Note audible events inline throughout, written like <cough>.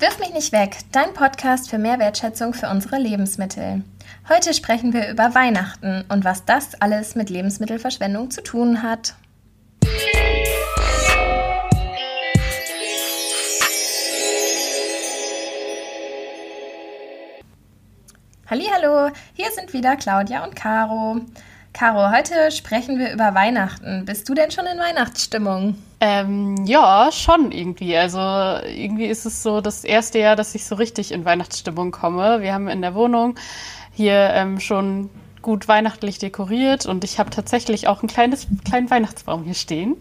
Wirf mich nicht weg, dein Podcast für mehr Wertschätzung für unsere Lebensmittel. Heute sprechen wir über Weihnachten und was das alles mit Lebensmittelverschwendung zu tun hat. Hallo, hier sind wieder Claudia und Caro. Caro, heute sprechen wir über Weihnachten. Bist du denn schon in Weihnachtsstimmung? Ähm, ja, schon irgendwie. Also irgendwie ist es so das erste Jahr, dass ich so richtig in Weihnachtsstimmung komme. Wir haben in der Wohnung hier ähm, schon gut weihnachtlich dekoriert und ich habe tatsächlich auch ein kleines, kleinen Weihnachtsbaum hier stehen.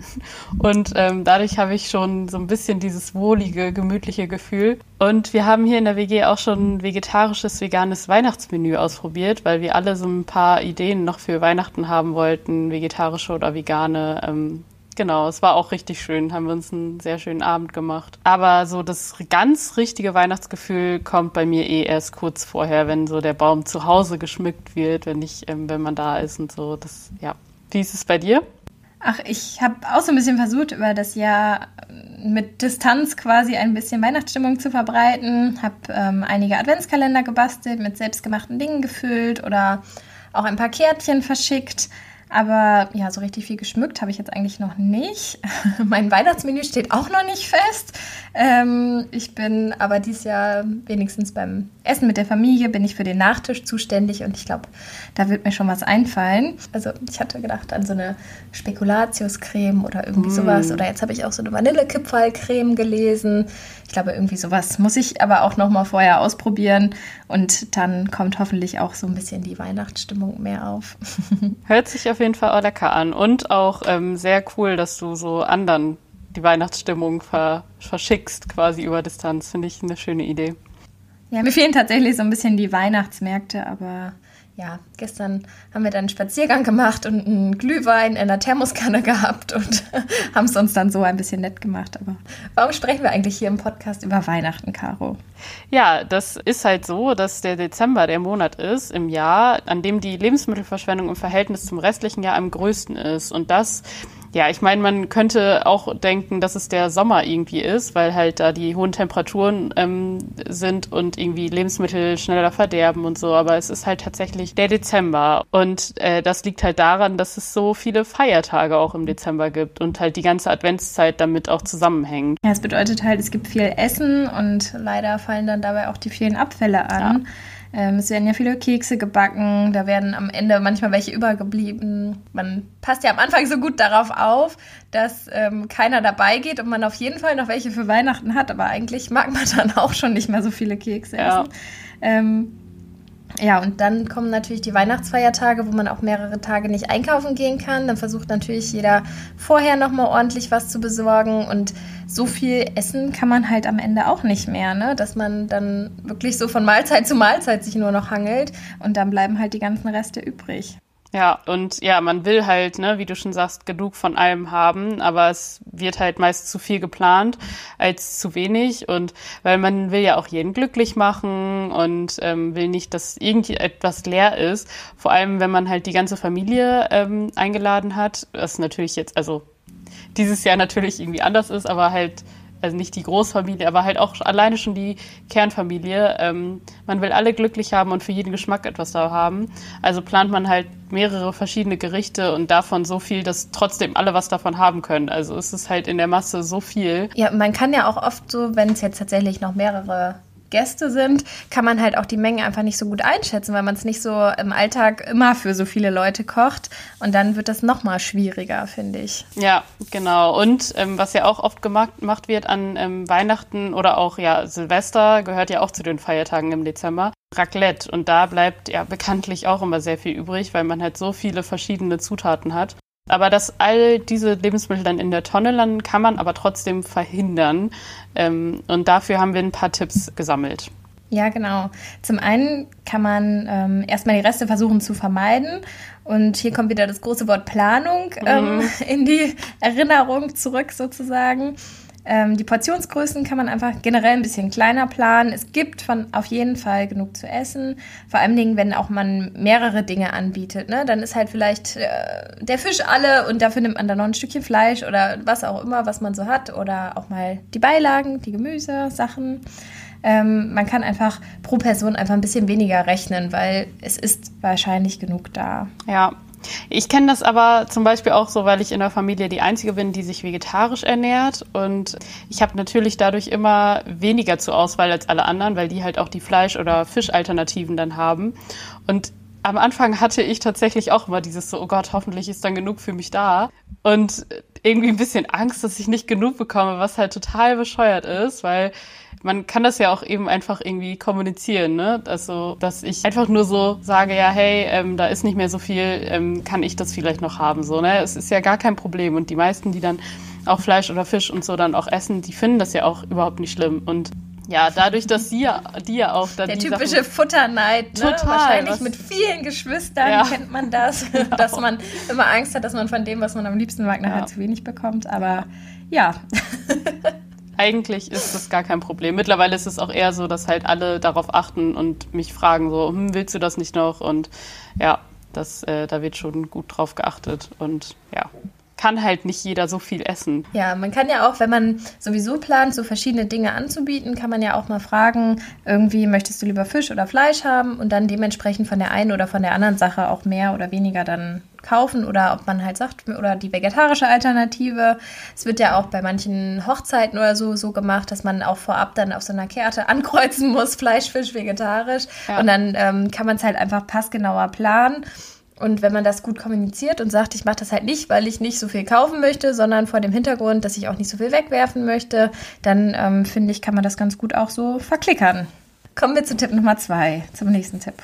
Und ähm, dadurch habe ich schon so ein bisschen dieses wohlige, gemütliche Gefühl. Und wir haben hier in der WG auch schon vegetarisches, veganes Weihnachtsmenü ausprobiert, weil wir alle so ein paar Ideen noch für Weihnachten haben wollten, vegetarische oder vegane. Ähm, Genau, es war auch richtig schön, haben wir uns einen sehr schönen Abend gemacht. Aber so das ganz richtige Weihnachtsgefühl kommt bei mir eh erst kurz vorher, wenn so der Baum zu Hause geschmückt wird, wenn ich, ähm, wenn man da ist und so. Das, ja. Wie ist es bei dir? Ach, ich habe auch so ein bisschen versucht, über das Jahr mit Distanz quasi ein bisschen Weihnachtsstimmung zu verbreiten. Habe ähm, einige Adventskalender gebastelt, mit selbstgemachten Dingen gefüllt oder auch ein paar Kärtchen verschickt. Aber ja, so richtig viel geschmückt habe ich jetzt eigentlich noch nicht. <laughs> mein Weihnachtsmenü steht auch noch nicht fest. Ähm, ich bin aber dieses Jahr wenigstens beim Essen mit der Familie bin ich für den Nachtisch zuständig und ich glaube, da wird mir schon was einfallen. Also ich hatte gedacht an so eine Spekulatiuscreme oder irgendwie mm. sowas. Oder jetzt habe ich auch so eine Vanillekipferlcreme gelesen. Ich glaube, irgendwie sowas muss ich aber auch noch mal vorher ausprobieren und dann kommt hoffentlich auch so ein bisschen die Weihnachtsstimmung mehr auf. <laughs> Hört sich auf jeden Fall auch lecker an und auch ähm, sehr cool, dass du so anderen die Weihnachtsstimmung ver verschickst quasi über Distanz. Finde ich eine schöne Idee. Ja, mir fehlen tatsächlich so ein bisschen die Weihnachtsmärkte, aber ja, gestern haben wir dann einen Spaziergang gemacht und einen Glühwein in einer Thermoskanne gehabt und <laughs> haben es uns dann so ein bisschen nett gemacht. Aber warum sprechen wir eigentlich hier im Podcast über Weihnachten, Caro? Ja, das ist halt so, dass der Dezember der Monat ist im Jahr, an dem die Lebensmittelverschwendung im Verhältnis zum restlichen Jahr am größten ist. Und das ja, ich meine, man könnte auch denken, dass es der Sommer irgendwie ist, weil halt da die hohen Temperaturen ähm, sind und irgendwie Lebensmittel schneller verderben und so. Aber es ist halt tatsächlich der Dezember. Und äh, das liegt halt daran, dass es so viele Feiertage auch im Dezember gibt und halt die ganze Adventszeit damit auch zusammenhängt. Ja, es bedeutet halt, es gibt viel Essen und leider fallen dann dabei auch die vielen Abfälle an. Ja. Ähm, es werden ja viele Kekse gebacken, da werden am Ende manchmal welche übergeblieben. Man passt ja am Anfang so gut darauf auf, dass ähm, keiner dabei geht und man auf jeden Fall noch welche für Weihnachten hat, aber eigentlich mag man <laughs> dann auch schon nicht mehr so viele Kekse ja. essen. Ähm, ja, und dann kommen natürlich die Weihnachtsfeiertage, wo man auch mehrere Tage nicht einkaufen gehen kann. Dann versucht natürlich jeder vorher nochmal ordentlich was zu besorgen. Und so viel essen kann man halt am Ende auch nicht mehr, ne? Dass man dann wirklich so von Mahlzeit zu Mahlzeit sich nur noch hangelt und dann bleiben halt die ganzen Reste übrig. Ja, und ja, man will halt, ne, wie du schon sagst, genug von allem haben, aber es wird halt meist zu viel geplant als zu wenig und weil man will ja auch jeden glücklich machen und ähm, will nicht, dass irgendwie etwas leer ist. Vor allem, wenn man halt die ganze Familie ähm, eingeladen hat, was natürlich jetzt, also dieses Jahr natürlich irgendwie anders ist, aber halt also nicht die Großfamilie, aber halt auch alleine schon die Kernfamilie. Ähm, man will alle glücklich haben und für jeden Geschmack etwas da haben. Also plant man halt mehrere verschiedene Gerichte und davon so viel, dass trotzdem alle was davon haben können. Also es ist halt in der Masse so viel. Ja, man kann ja auch oft so, wenn es jetzt tatsächlich noch mehrere Gäste sind, kann man halt auch die Menge einfach nicht so gut einschätzen, weil man es nicht so im Alltag immer für so viele Leute kocht. Und dann wird das nochmal schwieriger, finde ich. Ja, genau. Und ähm, was ja auch oft gemacht, wird an ähm, Weihnachten oder auch ja Silvester, gehört ja auch zu den Feiertagen im Dezember. Raclette. Und da bleibt ja bekanntlich auch immer sehr viel übrig, weil man halt so viele verschiedene Zutaten hat. Aber dass all diese Lebensmittel dann in der Tonne landen, kann man aber trotzdem verhindern. Ähm, und dafür haben wir ein paar Tipps gesammelt. Ja, genau. Zum einen kann man ähm, erstmal die Reste versuchen zu vermeiden. Und hier kommt wieder das große Wort Planung ähm, mhm. <laughs> in die Erinnerung zurück sozusagen. Ähm, die Portionsgrößen kann man einfach generell ein bisschen kleiner planen. Es gibt von auf jeden Fall genug zu essen. Vor allem Dingen, wenn auch man mehrere Dinge anbietet. Ne? Dann ist halt vielleicht äh, der Fisch alle und dafür nimmt man dann noch ein Stückchen Fleisch oder was auch immer, was man so hat. Oder auch mal die Beilagen, die Gemüse, Sachen. ähm, man kann einfach pro Person einfach ein bisschen weniger rechnen, weil es ist wahrscheinlich genug da. Ja, ich kenne das aber zum Beispiel auch so, weil ich in der Familie die Einzige bin, die sich vegetarisch ernährt. Und ich habe natürlich dadurch immer weniger zur Auswahl als alle anderen, weil die halt auch die Fleisch- oder Fischalternativen dann haben. Und am Anfang hatte ich tatsächlich auch immer dieses so, oh Gott, hoffentlich ist dann genug für mich da. Und irgendwie ein bisschen Angst, dass ich nicht genug bekomme, was halt total bescheuert ist, weil man kann das ja auch eben einfach irgendwie kommunizieren, ne? Also, dass ich einfach nur so sage, ja, hey, ähm, da ist nicht mehr so viel, ähm, kann ich das vielleicht noch haben, so, ne? Es ist ja gar kein Problem. Und die meisten, die dann auch Fleisch oder Fisch und so dann auch essen, die finden das ja auch überhaupt nicht schlimm. Und ja, dadurch, dass sie ja, die ja auch dann. Der typische Sachen, Futterneid, ne? Total, Wahrscheinlich was, mit vielen Geschwistern ja, kennt man das, <laughs> <laughs> genau. dass man immer Angst hat, dass man von dem, was man am liebsten mag, nachher ja. zu wenig bekommt. Aber ja. <laughs> Eigentlich ist das gar kein Problem. Mittlerweile ist es auch eher so, dass halt alle darauf achten und mich fragen so, hm, willst du das nicht noch? Und ja, das, äh, da wird schon gut drauf geachtet. Und ja, kann halt nicht jeder so viel essen. Ja, man kann ja auch, wenn man sowieso plant, so verschiedene Dinge anzubieten, kann man ja auch mal fragen, irgendwie möchtest du lieber Fisch oder Fleisch haben und dann dementsprechend von der einen oder von der anderen Sache auch mehr oder weniger dann kaufen oder ob man halt sagt, oder die vegetarische Alternative. Es wird ja auch bei manchen Hochzeiten oder so so gemacht, dass man auch vorab dann auf so einer Karte <laughs> ankreuzen muss, Fleisch, Fisch, vegetarisch. Ja. Und dann ähm, kann man es halt einfach passgenauer planen. Und wenn man das gut kommuniziert und sagt, ich mache das halt nicht, weil ich nicht so viel kaufen möchte, sondern vor dem Hintergrund, dass ich auch nicht so viel wegwerfen möchte, dann ähm, finde ich, kann man das ganz gut auch so verklickern. Kommen wir zu Tipp Nummer zwei, zum nächsten Tipp.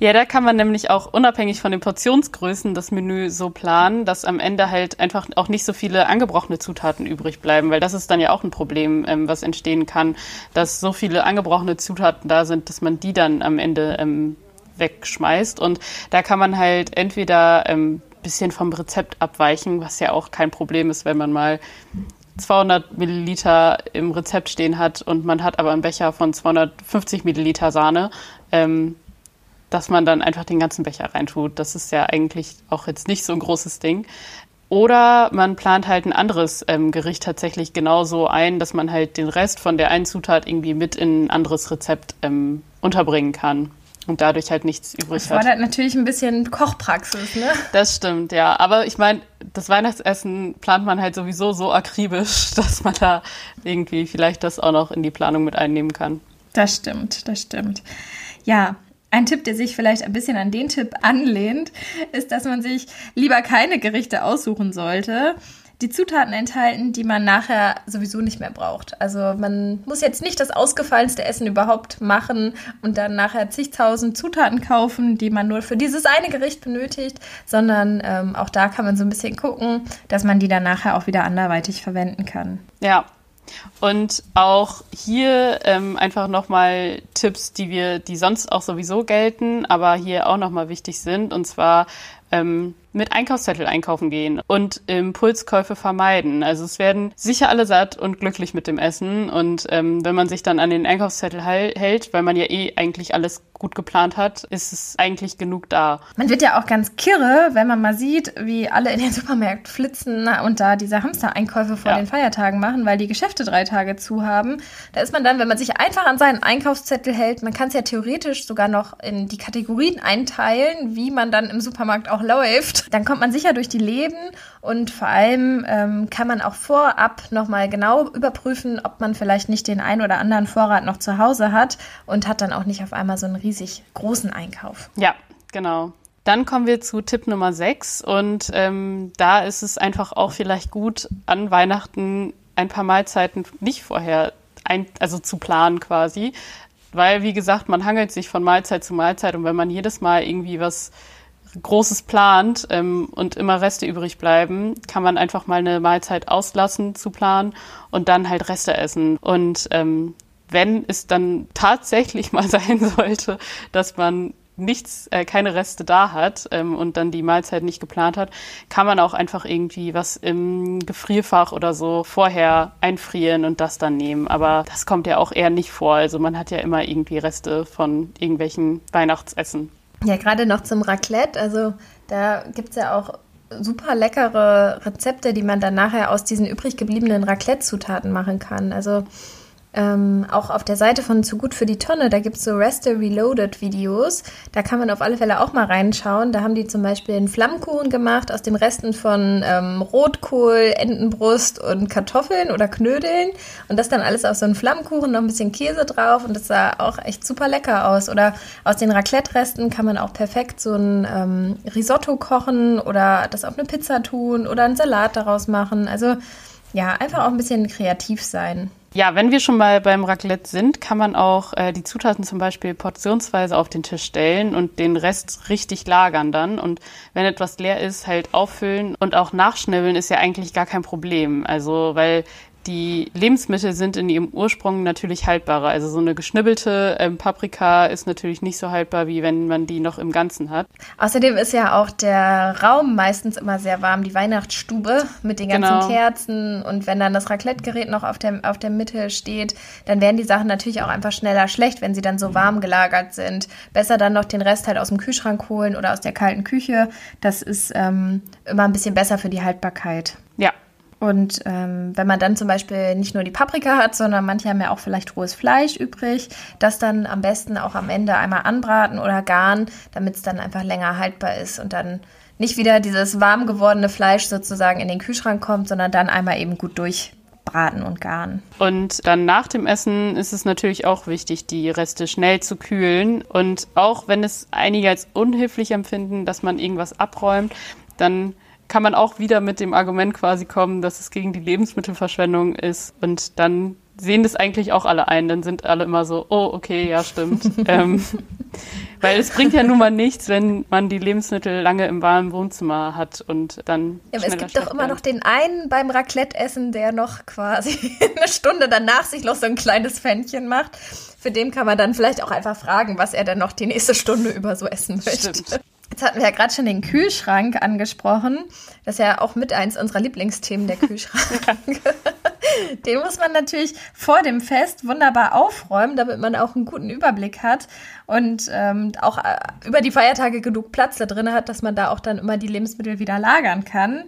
Ja, da kann man nämlich auch unabhängig von den Portionsgrößen das Menü so planen, dass am Ende halt einfach auch nicht so viele angebrochene Zutaten übrig bleiben, weil das ist dann ja auch ein Problem, ähm, was entstehen kann, dass so viele angebrochene Zutaten da sind, dass man die dann am Ende ähm, wegschmeißt. Und da kann man halt entweder ähm, bisschen vom Rezept abweichen, was ja auch kein Problem ist, wenn man mal 200 Milliliter im Rezept stehen hat und man hat aber einen Becher von 250 Milliliter Sahne, ähm, dass man dann einfach den ganzen Becher reintut. Das ist ja eigentlich auch jetzt nicht so ein großes Ding. Oder man plant halt ein anderes ähm, Gericht tatsächlich genauso ein, dass man halt den Rest von der einen Zutat irgendwie mit in ein anderes Rezept ähm, unterbringen kann und dadurch halt nichts übrig das hat. Das fordert natürlich ein bisschen Kochpraxis, ne? Das stimmt, ja. Aber ich meine, das Weihnachtsessen plant man halt sowieso so akribisch, <laughs> dass man da irgendwie vielleicht das auch noch in die Planung mit einnehmen kann. Das stimmt, das stimmt. Ja, ein Tipp, der sich vielleicht ein bisschen an den Tipp anlehnt, ist, dass man sich lieber keine Gerichte aussuchen sollte, die Zutaten enthalten, die man nachher sowieso nicht mehr braucht. Also man muss jetzt nicht das ausgefallenste Essen überhaupt machen und dann nachher zigtausend Zutaten kaufen, die man nur für dieses eine Gericht benötigt, sondern ähm, auch da kann man so ein bisschen gucken, dass man die dann nachher auch wieder anderweitig verwenden kann. Ja, und auch hier ähm, einfach nochmal Tipps, die wir, die sonst auch sowieso gelten, aber hier auch nochmal wichtig sind. Und zwar ähm, mit Einkaufszettel einkaufen gehen und Impulskäufe vermeiden. Also es werden sicher alle satt und glücklich mit dem Essen. Und ähm, wenn man sich dann an den Einkaufszettel hält, weil man ja eh eigentlich alles gut geplant hat, ist es eigentlich genug da. Man wird ja auch ganz kirre, wenn man mal sieht, wie alle in den <laughs> Supermärkten flitzen und da diese Hamster-Einkäufe vor ja. den Feiertagen machen, weil die Geschäfte drei Tage zu haben. Da ist man dann, wenn man sich einfach an seinen Einkaufszettel hält, man kann es ja theoretisch sogar noch in die Kategorien einteilen, wie man dann im Supermarkt auch läuft. Dann kommt man sicher durch die Läden und vor allem ähm, kann man auch vorab nochmal genau überprüfen, ob man vielleicht nicht den ein oder anderen Vorrat noch zu Hause hat und hat dann auch nicht auf einmal so einen riesig großen Einkauf. Ja, genau. Dann kommen wir zu Tipp Nummer 6 und ähm, da ist es einfach auch vielleicht gut, an Weihnachten ein paar Mahlzeiten nicht vorher ein, also zu planen quasi, weil wie gesagt, man hangelt sich von Mahlzeit zu Mahlzeit und wenn man jedes Mal irgendwie was Großes plant ähm, und immer Reste übrig bleiben, kann man einfach mal eine Mahlzeit auslassen zu planen und dann halt Reste essen. Und ähm, wenn es dann tatsächlich <laughs> mal sein sollte, dass man nichts, äh, keine Reste da hat ähm, und dann die Mahlzeit nicht geplant hat, kann man auch einfach irgendwie was im Gefrierfach oder so vorher einfrieren und das dann nehmen. Aber das kommt ja auch eher nicht vor. Also man hat ja immer irgendwie Reste von irgendwelchen Weihnachtsessen. Ja, gerade noch zum Raclette. Also da gibt es ja auch super leckere Rezepte, die man dann nachher aus diesen übrig gebliebenen Raclette-Zutaten machen kann. Also Ähm, auch auf der Seite von Zu gut für die Tonne, da gibt es so Reste Reloaded Videos. Da kann man auf alle Fälle auch mal reinschauen. Da haben die zum Beispiel einen Flammkuchen gemacht aus den Resten von ähm, Rotkohl, Entenbrust und Kartoffeln oder Knödeln. Und das dann alles auf so einen Flammkuchen, noch ein bisschen Käse drauf. Und das sah auch echt super lecker aus. Oder aus den Raclette-Resten kann man auch perfekt so ein ähm, Risotto kochen oder das auf eine Pizza tun oder einen Salat daraus machen. Also ja, einfach auch ein bisschen kreativ sein. Ja, wenn wir schon mal beim Raclette sind, kann man auch äh, die Zutaten zum Beispiel portionsweise auf den Tisch stellen und den Rest richtig lagern dann. Und wenn etwas leer ist, halt auffüllen und auch nachschnibbeln ist ja eigentlich gar kein Problem. Also, weil die Lebensmittel sind in ihrem Ursprung natürlich haltbarer. Also so eine geschnibbelte ähm, Paprika ist natürlich nicht so haltbar, wie wenn man die noch im Ganzen hat. Außerdem ist ja auch der Raum meistens immer sehr warm, die Weihnachtsstube mit den ganzen genau. Kerzen. Und wenn dann das Raclette-Gerät noch auf der, auf der Mitte steht, dann werden die Sachen natürlich auch einfach schneller schlecht, wenn sie dann so warm gelagert sind. Besser dann noch den Rest halt aus dem Kühlschrank holen oder aus der kalten Küche. Das ist ähm, immer ein bisschen besser für die Haltbarkeit. Ja, und ähm, wenn man dann zum Beispiel nicht nur die Paprika hat, sondern manche haben ja auch vielleicht rohes Fleisch übrig, das dann am besten auch am Ende einmal anbraten oder garen, damit es dann einfach länger haltbar ist und dann nicht wieder dieses warm gewordene Fleisch sozusagen in den Kühlschrank kommt, sondern dann einmal eben gut durchbraten und garen. Und dann nach dem Essen ist es natürlich auch wichtig, die Reste schnell zu kühlen. Und auch wenn es einige als unhilflich empfinden, dass man irgendwas abräumt, dann kann man auch wieder mit dem Argument quasi kommen, dass es gegen die Lebensmittelverschwendung ist. Und dann sehen das eigentlich auch alle ein. Dann sind alle immer so, oh, okay, ja, stimmt. <laughs> ähm, weil es bringt ja nun mal nichts, wenn man die Lebensmittel lange im warmen Wohnzimmer hat und dann. Ja, aber es gibt doch immer werden. noch den einen beim Raclette-Essen, der noch quasi <laughs> eine Stunde danach sich noch so ein kleines Fännchen macht. Für den kann man dann vielleicht auch einfach fragen, was er dann noch die nächste Stunde über so essen möchte. Stimmt. Jetzt hatten wir ja gerade schon den Kühlschrank angesprochen. Das ist ja auch mit eins unserer Lieblingsthemen, der <laughs> Kühlschrank. <laughs> den muss man natürlich vor dem Fest wunderbar aufräumen, damit man auch einen guten Überblick hat und ähm, auch äh, über die Feiertage genug Platz da drin hat, dass man da auch dann immer die Lebensmittel wieder lagern kann.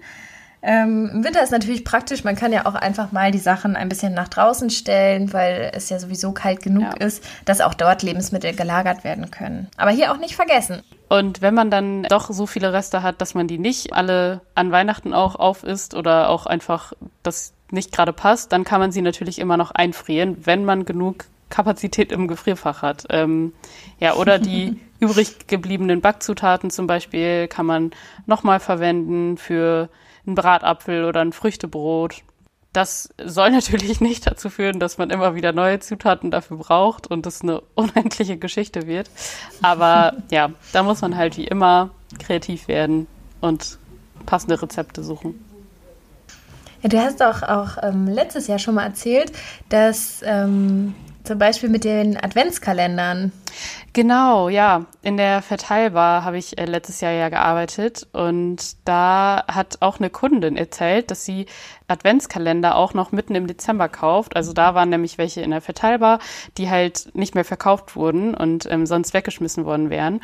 Ähm, Im Winter ist natürlich praktisch, man kann ja auch einfach mal die Sachen ein bisschen nach draußen stellen, weil es ja sowieso kalt genug ja. ist, dass auch dort Lebensmittel gelagert werden können. Aber hier auch nicht vergessen. Und wenn man dann doch so viele Reste hat, dass man die nicht alle an Weihnachten auch aufisst oder auch einfach das nicht gerade passt, dann kann man sie natürlich immer noch einfrieren, wenn man genug Kapazität im Gefrierfach hat. Ähm, ja, oder die <laughs> übrig gebliebenen Backzutaten zum Beispiel kann man nochmal verwenden für ein Bratapfel oder ein Früchtebrot. Das soll <laughs> natürlich nicht dazu führen, dass man immer wieder neue Zutaten dafür braucht und es eine <laughs> unendliche Geschichte wird. Aber ja, da muss man halt wie immer kreativ werden und passende Rezepte suchen. Ja, du hast auch, auch ähm, letztes Jahr schon mal erzählt, dass ähm, zum Beispiel mit den Adventskalendern. Genau, ja. In der Verteilbar habe ich äh, letztes Jahr ja gearbeitet und da hat auch eine Kundin erzählt, dass sie Adventskalender auch noch mitten im Dezember kauft. Also da waren nämlich welche in der Verteilbar, die halt nicht mehr verkauft wurden und ähm, sonst weggeschmissen worden wären.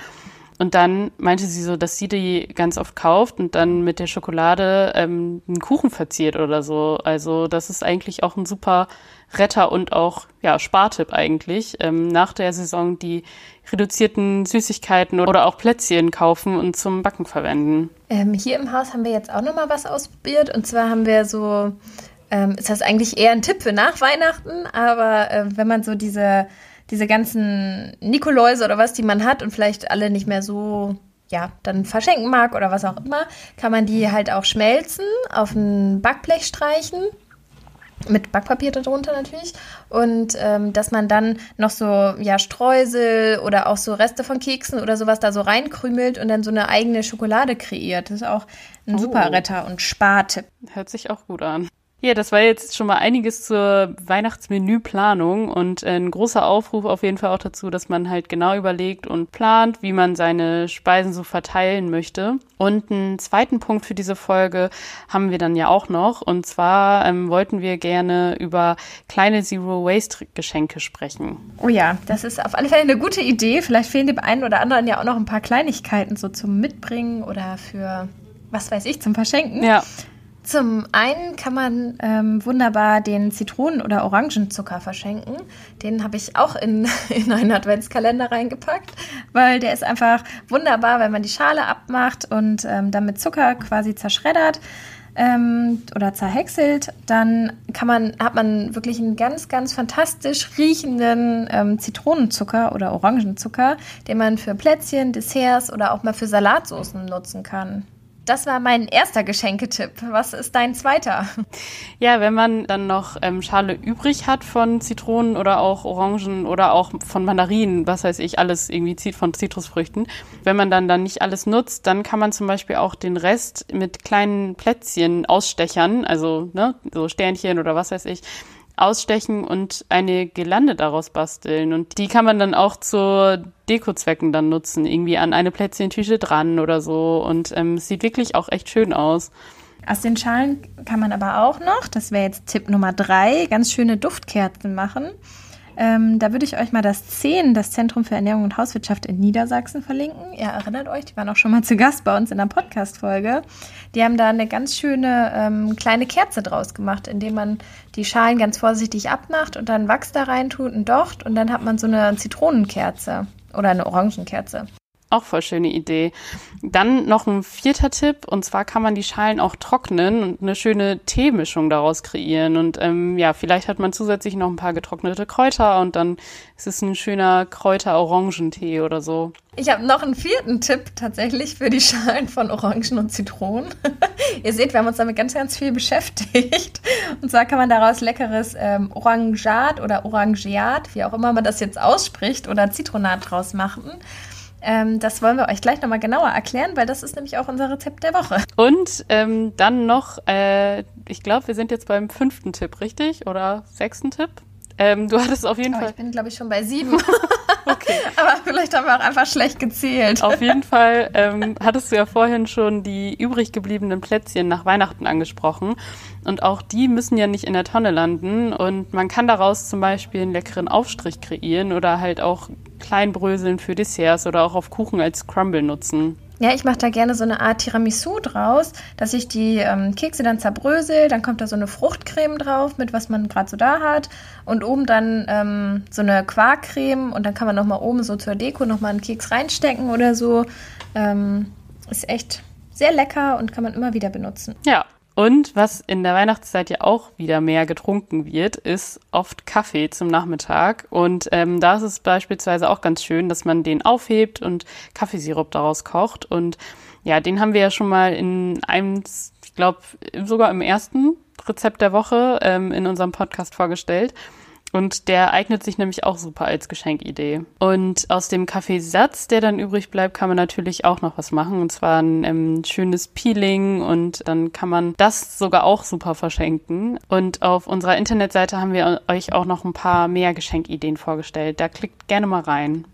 Und dann meinte sie so, dass sie die ganz oft kauft und dann mit der Schokolade ähm, einen Kuchen verziert oder so. Also das ist eigentlich auch ein super Retter und auch ja Spartipp eigentlich. Ähm, nach der Saison die reduzierten Süßigkeiten oder auch Plätzchen kaufen und zum Backen verwenden. Ähm, hier im Haus haben wir jetzt auch noch mal was ausprobiert und zwar haben wir so ähm, ist das eigentlich eher ein Tipp für nach Weihnachten, aber äh, wenn man so diese diese ganzen Nikoläuse oder was, die man hat und vielleicht alle nicht mehr so ja, dann verschenken mag oder was auch immer, kann man die halt auch schmelzen, auf ein Backblech streichen. Mit Backpapier darunter natürlich. Und ähm, dass man dann noch so, ja, Streusel oder auch so Reste von Keksen oder sowas da so reinkrümelt und dann so eine eigene Schokolade kreiert. Das ist auch ein oh. super Retter und Spartipp. Hört sich auch gut an. Ja, das war jetzt schon mal einiges zur Weihnachtsmenüplanung und ein großer Aufruf auf jeden Fall auch dazu, dass man halt genau überlegt und plant, wie man seine Speisen so verteilen möchte. Und einen zweiten Punkt für diese Folge haben wir dann ja auch noch. Und zwar ähm, wollten wir gerne über kleine Zero-Waste-Geschenke sprechen. Oh ja, das ist auf alle Fälle eine gute Idee. Vielleicht fehlen dem einen oder anderen ja auch noch ein paar Kleinigkeiten so zum Mitbringen oder für, was weiß ich, zum Verschenken. Ja. Zum einen kann man ähm, wunderbar den Zitronen- oder Orangenzucker verschenken. Den habe ich auch in, <laughs> in einen Adventskalender reingepackt, weil der ist einfach wunderbar, wenn man die Schale abmacht und ähm, dann Zucker quasi zerschreddert ähm, oder zerhäckselt, dann kann man, hat man wirklich einen ganz, ganz fantastisch riechenden ähm, Zitronenzucker oder Orangenzucker, den man für Plätzchen, Desserts oder auch mal für Salatsoßen nutzen kann. Das war mein erster Geschenketipp. Was ist dein zweiter? Ja, wenn man dann noch ähm, Schale übrig hat von Zitronen oder auch Orangen oder auch von Mandarinen, was weiß ich, alles irgendwie zieht von Zitrusfrüchten. Wenn man dann dann nicht alles nutzt, dann kann man zum Beispiel auch den Rest mit kleinen Plätzchen ausstechern, also ne, so Sternchen oder was weiß ich, ausstechen und eine Gelande daraus basteln. Und die kann man dann auch zu Dekozwecken dann nutzen, irgendwie an eine Plätzchentüte dran oder so. Und ähm, es sieht wirklich auch echt schön aus. Aus den Schalen kann man aber auch noch, das wäre jetzt Tipp Nummer drei, ganz schöne Duftkerzen machen. Ähm, da würde ich euch mal das CEN, das Zentrum für Ernährung und Hauswirtschaft in Niedersachsen, verlinken. Ihr erinnert euch, die waren auch schon mal zu Gast bei uns in der Podcast-Folge. Die haben da eine ganz schöne ähm, kleine Kerze draus gemacht, indem man die Schalen ganz vorsichtig abmacht und dann Wachs da rein tut, ein Docht und dann hat man so eine Zitronenkerze oder eine Orangenkerze. Auch voll schöne Idee. Dann noch ein vierter Tipp, und zwar kann man die Schalen auch trocknen und eine schöne Teemischung daraus kreieren. Und ähm, ja, vielleicht hat man zusätzlich noch ein paar getrocknete Kräuter und dann ist es ein schöner Kräuter-Orangentee oder so. Ich habe noch einen vierten Tipp tatsächlich für die Schalen von Orangen und Zitronen. <laughs> Ihr seht, wir haben uns damit ganz, ganz viel beschäftigt. Und zwar kann man daraus leckeres ähm, Orangeat oder Orangeat, wie auch immer man das jetzt ausspricht, oder Zitronat draus machen. Ähm, das wollen wir euch gleich nochmal genauer erklären, weil das ist nämlich auch unser Rezept der Woche. Und ähm, dann noch, äh, ich glaube, wir sind jetzt beim fünften Tipp, richtig? Oder sechsten Tipp? Ähm, du hattest auf jeden oh, Fall. Ich bin, glaube ich, schon bei sieben. <laughs> okay. Aber vielleicht haben wir auch einfach schlecht gezählt. Auf jeden Fall ähm, hattest du ja vorhin schon die übrig gebliebenen Plätzchen nach Weihnachten angesprochen. Und auch die müssen ja nicht in der Tonne landen. Und man kann daraus zum Beispiel einen leckeren Aufstrich kreieren oder halt auch Kleinbröseln für Desserts oder auch auf Kuchen als Crumble nutzen. Ja, ich mache da gerne so eine Art Tiramisu draus, dass ich die ähm, Kekse dann zerbrösel, dann kommt da so eine Fruchtcreme drauf, mit was man gerade so da hat und oben dann ähm, so eine Quarkcreme und dann kann man nochmal oben so zur Deko nochmal einen Keks reinstecken oder so. Ähm, ist echt sehr lecker und kann man immer wieder benutzen. Ja, und was in der Weihnachtszeit ja auch wieder mehr getrunken wird, ist oft Kaffee zum Nachmittag. Und ähm, da ist es beispielsweise auch ganz schön, dass man den aufhebt und Kaffeesirup daraus kocht. Und ja, den haben wir ja schon mal in einem, ich glaube, sogar im ersten Rezept der Woche ähm, in unserem Podcast vorgestellt. Und der eignet sich nämlich auch super als Geschenkidee. Und aus dem Kaffeesatz, der dann übrig bleibt, kann man natürlich auch noch was machen. Und zwar ein ähm, schönes Peeling und dann kann man das sogar auch super verschenken. Und auf unserer Internetseite haben wir euch auch noch ein paar mehr Geschenkideen vorgestellt. Da klickt gerne mal rein.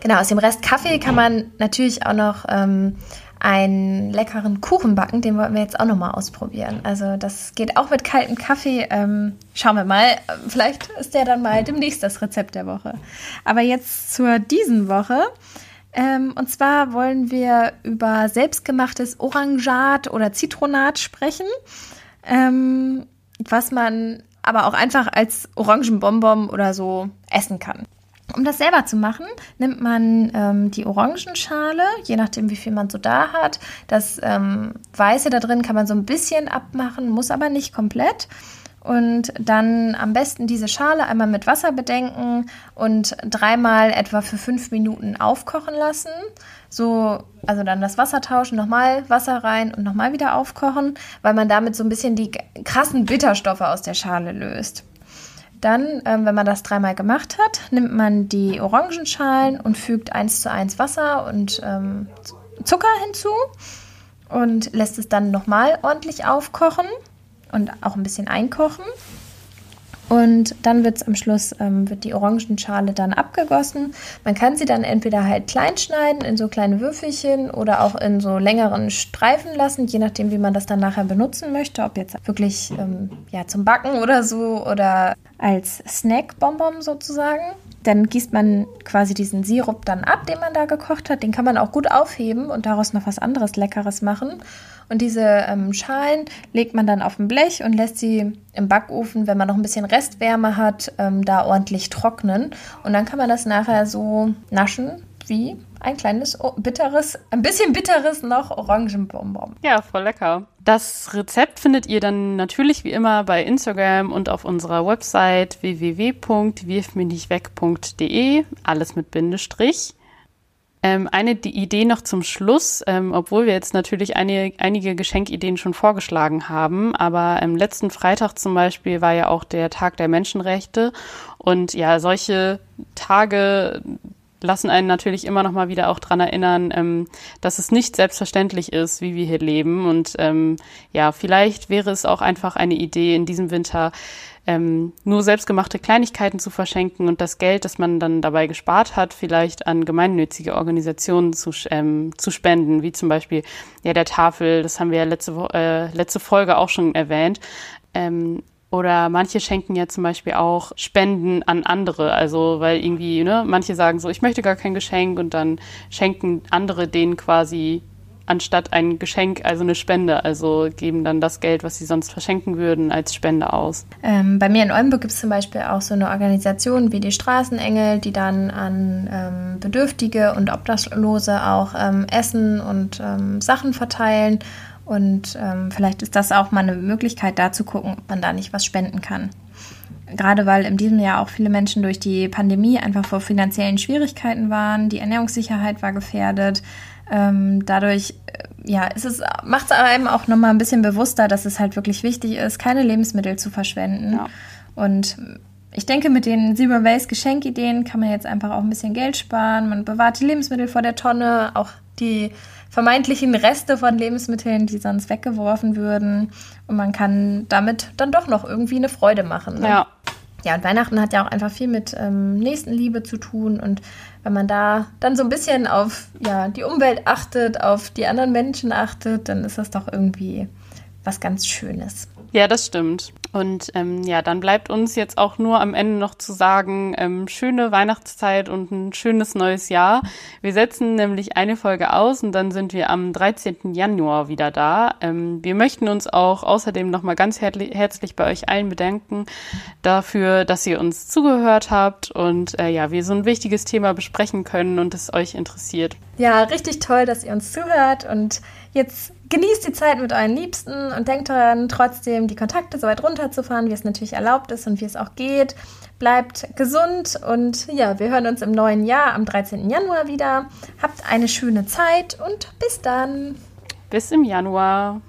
Genau, aus dem Rest Kaffee kann man natürlich auch noch ähm, einen leckeren Kuchen backen. Den wollten wir jetzt auch nochmal ausprobieren. Also das geht auch mit kaltem Kaffee. Ähm, schauen wir mal. Vielleicht ist der dann mal demnächst das Rezept der Woche. Aber jetzt zur diesen Woche. Ähm, und zwar wollen wir über selbstgemachtes Orangat oder Zitronat sprechen. Ähm, was man aber auch einfach als Orangenbonbon oder so essen kann. Um das selber zu machen, nimmt man ähm, die Orangenschale, je nachdem, wie viel man so da hat. Das ähm, Weiße da drin kann man so ein bisschen abmachen, muss aber nicht komplett. Und dann am besten diese Schale einmal mit Wasser bedenken und dreimal etwa für fünf Minuten aufkochen lassen. So, also dann das Wasser tauschen, nochmal Wasser rein und nochmal wieder aufkochen, weil man damit so ein bisschen die krassen Bitterstoffe aus der Schale löst. Dann, ähm, wenn man das dreimal gemacht hat, nimmt man die Orangenschalen und fügt eins zu eins Wasser und ähm, Zucker hinzu und lässt es dann nochmal ordentlich aufkochen und auch ein bisschen einkochen. Und dann wird es am Schluss, ähm, wird die Orangenschale dann abgegossen. Man kann sie dann entweder halt klein schneiden in so kleine Würfelchen oder auch in so längeren Streifen lassen, je nachdem, wie man das dann nachher benutzen möchte. Ob jetzt wirklich ähm, ja, zum Backen oder so oder als Snackbonbon sozusagen. Dann gießt man quasi diesen Sirup dann ab, den man da gekocht hat. Den kann man auch gut aufheben und daraus noch was anderes Leckeres machen. Und diese ähm, Schalen legt man dann auf ein Blech und lässt sie im Backofen, wenn man noch ein bisschen Restwärme hat, ähm, da ordentlich trocknen. Und dann kann man das nachher so naschen wie ein kleines bitteres, ein bisschen bitteres noch Orangenbonbon. Ja, voll lecker. Das Rezept findet ihr dann natürlich wie immer bei Instagram und auf unserer Website www.wirfminichweg.de, alles mit Bindestrich. Ähm, eine Idee noch zum Schluss, ähm, obwohl wir jetzt natürlich eine, einige Geschenkideen schon vorgeschlagen haben, aber am letzten Freitag zum Beispiel war ja auch der Tag der Menschenrechte und ja, solche Tage lassen einen natürlich immer noch mal wieder auch dran erinnern, ähm, dass es nicht selbstverständlich ist, wie wir hier leben. Und ähm, ja, vielleicht wäre es auch einfach eine Idee in diesem Winter, ähm, nur selbstgemachte Kleinigkeiten zu verschenken und das Geld, das man dann dabei gespart hat, vielleicht an gemeinnützige Organisationen zu, ähm, zu spenden, wie zum Beispiel ja der Tafel, das haben wir ja letzte, äh, letzte Folge auch schon erwähnt. Ähm, oder manche schenken ja zum Beispiel auch Spenden an andere. Also, weil irgendwie, ne, manche sagen so, ich möchte gar kein Geschenk und dann schenken andere denen quasi anstatt ein Geschenk, also eine Spende. Also geben dann das Geld, was sie sonst verschenken würden, als Spende aus. Ähm, bei mir in Oldenburg gibt es zum Beispiel auch so eine Organisation wie die Straßenengel, die dann an ähm, Bedürftige und Obdachlose auch ähm, Essen und ähm, Sachen verteilen. Und ähm, vielleicht ist das auch mal eine Möglichkeit, da zu gucken, ob man da nicht was spenden kann. Gerade weil in diesem Jahr auch viele Menschen durch die Pandemie einfach vor finanziellen Schwierigkeiten waren, die Ernährungssicherheit war gefährdet. Ähm, dadurch äh, ja, ist es, macht es einem auch nochmal ein bisschen bewusster, dass es halt wirklich wichtig ist, keine Lebensmittel zu verschwenden. Ja. Und ich denke, mit den Zero Waste Geschenkideen kann man jetzt einfach auch ein bisschen Geld sparen. Man bewahrt die Lebensmittel vor der Tonne, auch die vermeintlichen Reste von Lebensmitteln, die sonst weggeworfen würden. Und man kann damit dann doch noch irgendwie eine Freude machen. Ne? Ja. Ja, und Weihnachten hat ja auch einfach viel mit ähm, Nächstenliebe zu tun. Und wenn man da dann so ein bisschen auf ja, die Umwelt achtet, auf die anderen Menschen achtet, dann ist das doch irgendwie was ganz Schönes. Ja, das stimmt. Und ähm, ja, dann bleibt uns jetzt auch nur am Ende noch zu sagen, ähm, schöne Weihnachtszeit und ein schönes neues Jahr. Wir setzen nämlich eine Folge aus und dann sind wir am 13. Januar wieder da. Ähm, wir möchten uns auch außerdem nochmal ganz her herzlich bei euch allen bedanken dafür, dass ihr uns zugehört habt und äh, ja, wir so ein wichtiges Thema besprechen können und es euch interessiert. Ja, richtig toll, dass ihr uns zuhört und jetzt genießt die Zeit mit euren Liebsten und denkt daran, trotzdem die Kontakte so weit runterzufahren, wie es natürlich erlaubt ist und wie es auch geht. Bleibt gesund und ja, wir hören uns im neuen Jahr am 13. Januar wieder. Habt eine schöne Zeit und bis dann. Bis im Januar.